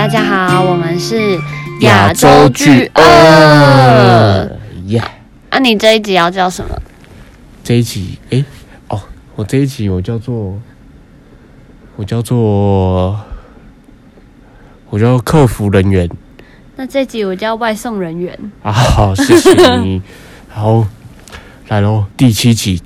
大家好，我们是亚洲巨鳄耶！啊，你这一集要叫什么？这一集，哎，哦，我这一集我叫做，我叫做，我叫客服人员。那这集我叫外送人员。啊，好，谢谢你。好，来喽，第七集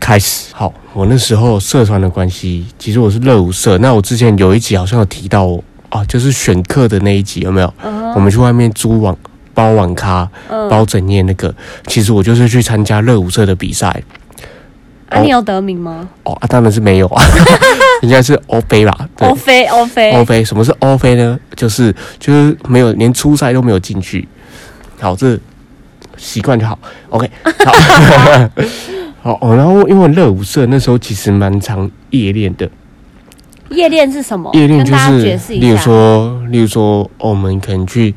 开始。好，我那时候社团的关系，其实我是热舞社。那我之前有一集好像有提到。啊，就是选课的那一集有没有？我们去外面租网包网咖，包整夜那个。其实我就是去参加热舞社的比赛。啊，你有得名吗？哦，啊，当然是没有啊，应该是欧飞吧？欧飞，欧飞，欧飞。什么是欧飞呢？就是就是没有连初赛都没有进去。好，这习惯就好。OK，好，好。然后因为热舞社那时候其实蛮常夜练的。夜练是什么？夜练就是，例如说，例如说，我们可能去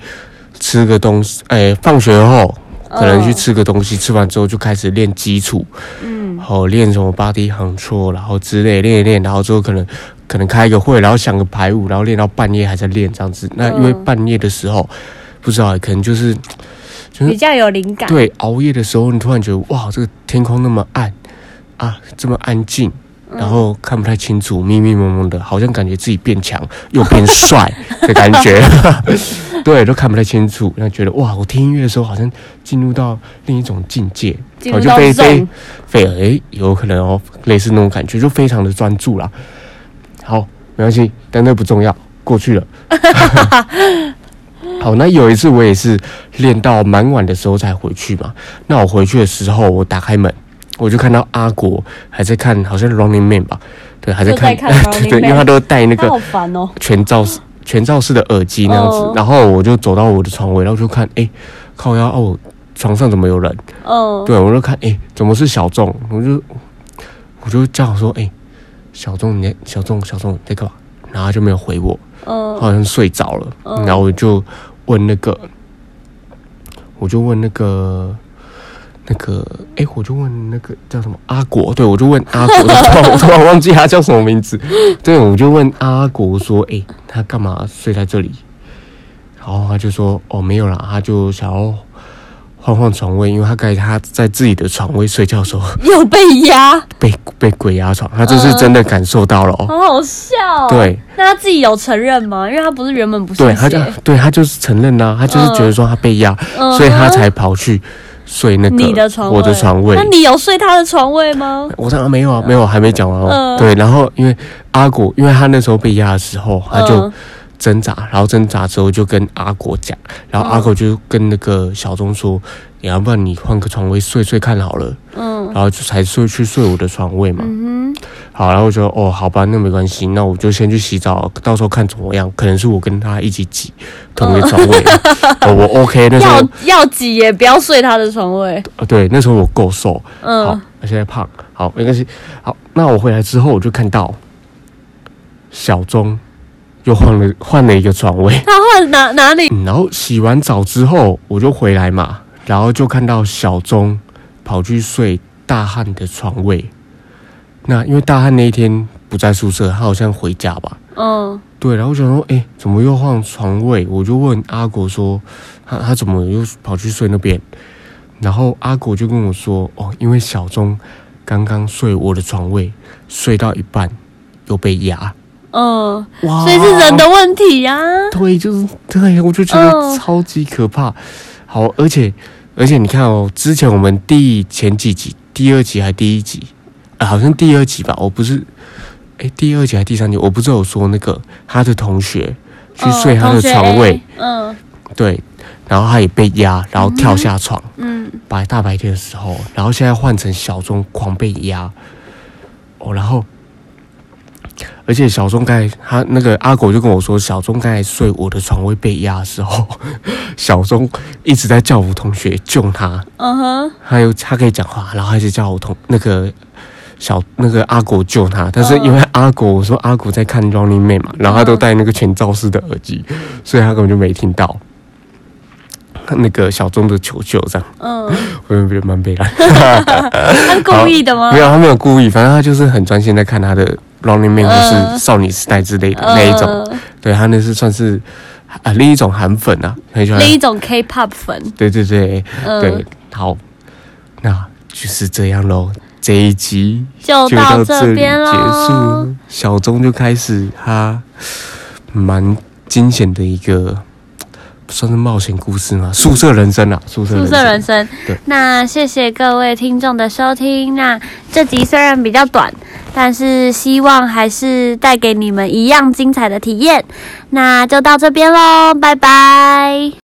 吃个东西，哎，放学后可能去吃个东西，吃完之后就开始练基础，嗯，好练什么八 d 行错，然后之类练一练，然后之后可能可能开一个会，然后想个排舞，然后练到半夜还在练这样子。那因为半夜的时候，不知道可能就是比较有灵感。对，熬夜的时候，你突然觉得哇，这个天空那么暗啊，这么安静。然后看不太清楚，迷迷蒙蒙的，好像感觉自己变强又变帅的感觉，对，都看不太清楚。然后觉得哇，我听音乐的时候好像进入到另一种境界，我就飞飞飞，哎，有可能哦，类似那种感觉，就非常的专注啦。好，没关系，但那不重要，过去了。好，那有一次我也是练到蛮晚的时候才回去嘛。那我回去的时候，我打开门。我就看到阿国还在看，好像 Running Man 吧，对，还在看，对对，因为他都戴那个全罩式全罩式的耳机那样子。然后我就走到我的床位，然后就看，哎，靠腰哦，床上怎么有人？哦，对，我就看，哎，怎么是小众？我就我就叫说，哎，小众，你小众小众在干嘛？然后他就没有回我，嗯，好像睡着了。然后我就问那个，我就问那个。那个，哎，我就问那个叫什么阿国，对我就问阿国，我突然忘记他叫什么名字。对，我就问阿国说，哎，他干嘛睡在这里？然后他就说，哦，没有啦，他就想要换换床位，因为他感觉他在自己的床位睡觉的时候 有被压，被被鬼压床，他这是真的感受到了哦，好好笑。对，那他自己有承认吗？因为他不是原本不是，对，他就对他就是承认呐，他就是觉得说他被压，所以他才跑去。睡那个你的床，我的床位。那你有睡他的床位吗？我说没有啊，没有，还没讲完哦。对，然后因为阿果，因为他那时候被压的时候，他就挣扎，然后挣扎之后就跟阿果讲，然后阿果就跟那个小钟说。要不然你换个床位睡睡看好了，嗯，然后就才睡去睡我的床位嘛，嗯哼，好，然后我就哦，好吧，那没关系，那我就先去洗澡，到时候看怎么样，可能是我跟他一起挤同一个床位，我 OK，那时候要挤也不要睡他的床位，呃，对，那时候我够瘦，嗯，好，现在胖，好，没关系，好，那我回来之后我就看到小钟又换了换了一个床位，他换哪哪里？然后洗完澡之后我就回来嘛。然后就看到小钟跑去睡大汉的床位，那因为大汉那一天不在宿舍，他好像回家吧。嗯，对。然后我想说，哎，怎么又换床位？我就问阿果说，他他怎么又跑去睡那边？然后阿果就跟我说，哦，因为小钟刚刚睡我的床位，睡到一半又被压。嗯，哇，所以是人的问题呀。对，就是对，我就觉得超级可怕。好，而且。而且你看哦，之前我们第前几集，第二集还第一集，啊，好像第二集吧，我不是，哎，第二集还第三集，我不是有说那个他的同学去睡他的床位，嗯，对，然后他也被压，然后跳下床，嗯，白大白天的时候，然后现在换成小钟狂被压，哦，然后。而且小钟刚才他那个阿狗就跟我说，小钟刚才睡我的床位被压的时候，小钟一直在叫我同学救他。嗯哼，还有他可以讲话，然后一直叫我同那个小那个阿狗救他。但是因为阿狗我说阿狗在看 Running Man 嘛，然后他都戴那个全罩式的耳机，所以他根本就没听到那个小钟的求救。这样，嗯，我觉得蛮悲哀。他故意的吗？没有，他没有故意，反正他就是很专心在看他的。Running Man 或是少女时代之类的那一种，对他那是算是啊，另一种韩粉啊，很喜欢。另一种 K-pop 粉，对对对、嗯。对，好，那就是这样喽。这一集就就到到这里这边结束。。小钟就开始他蛮惊险的一个，算是冒险故事吗，宿舍人生啊，宿舍宿舍人生对。那谢谢各位听众的收听。那这集虽然比较短，但是希望还是带给你们一样精彩的体验。那就到这边喽，拜拜。